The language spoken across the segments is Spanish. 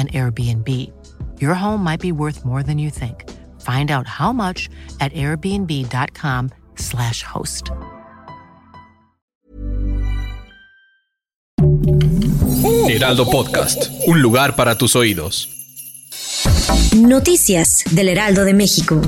an Airbnb. Your home might be worth more than you think. Find out how much at airbnb.com/slash host. Heraldo Podcast, un lugar para tus oídos. Noticias del Heraldo de México.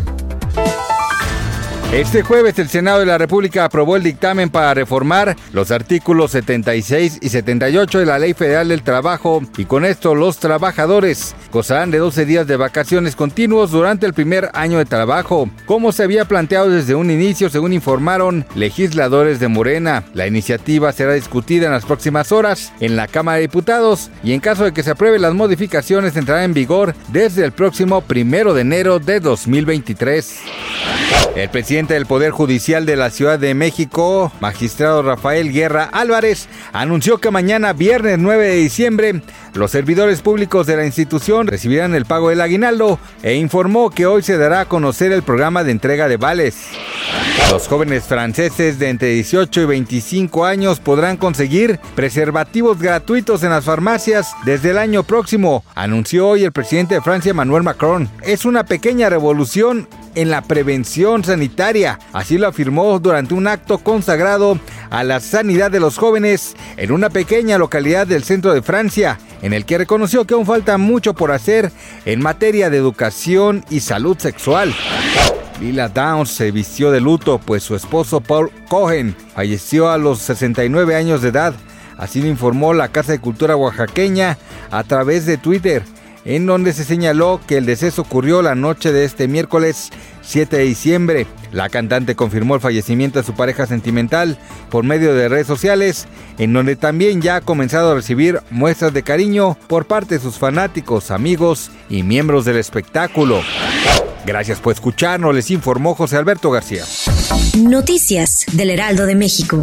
Este jueves el Senado de la República aprobó el dictamen para reformar los artículos 76 y 78 de la Ley Federal del Trabajo y con esto los trabajadores gozarán de 12 días de vacaciones continuos durante el primer año de trabajo, como se había planteado desde un inicio según informaron legisladores de Morena. La iniciativa será discutida en las próximas horas en la Cámara de Diputados y en caso de que se apruebe las modificaciones entrará en vigor desde el próximo primero de enero de 2023. El presidente del Poder Judicial de la Ciudad de México, magistrado Rafael Guerra Álvarez, anunció que mañana, viernes 9 de diciembre, los servidores públicos de la institución recibirán el pago del aguinaldo e informó que hoy se dará a conocer el programa de entrega de vales. Los jóvenes franceses de entre 18 y 25 años podrán conseguir preservativos gratuitos en las farmacias desde el año próximo, anunció hoy el presidente de Francia Emmanuel Macron. Es una pequeña revolución en la prevención sanitaria. Así lo afirmó durante un acto consagrado a la sanidad de los jóvenes en una pequeña localidad del centro de Francia, en el que reconoció que aún falta mucho por hacer en materia de educación y salud sexual. Lila Downs se vistió de luto, pues su esposo Paul Cohen falleció a los 69 años de edad. Así lo informó la Casa de Cultura Oaxaqueña a través de Twitter en donde se señaló que el deceso ocurrió la noche de este miércoles 7 de diciembre. La cantante confirmó el fallecimiento de su pareja sentimental por medio de redes sociales, en donde también ya ha comenzado a recibir muestras de cariño por parte de sus fanáticos, amigos y miembros del espectáculo. Gracias por escucharnos, les informó José Alberto García. Noticias del Heraldo de México.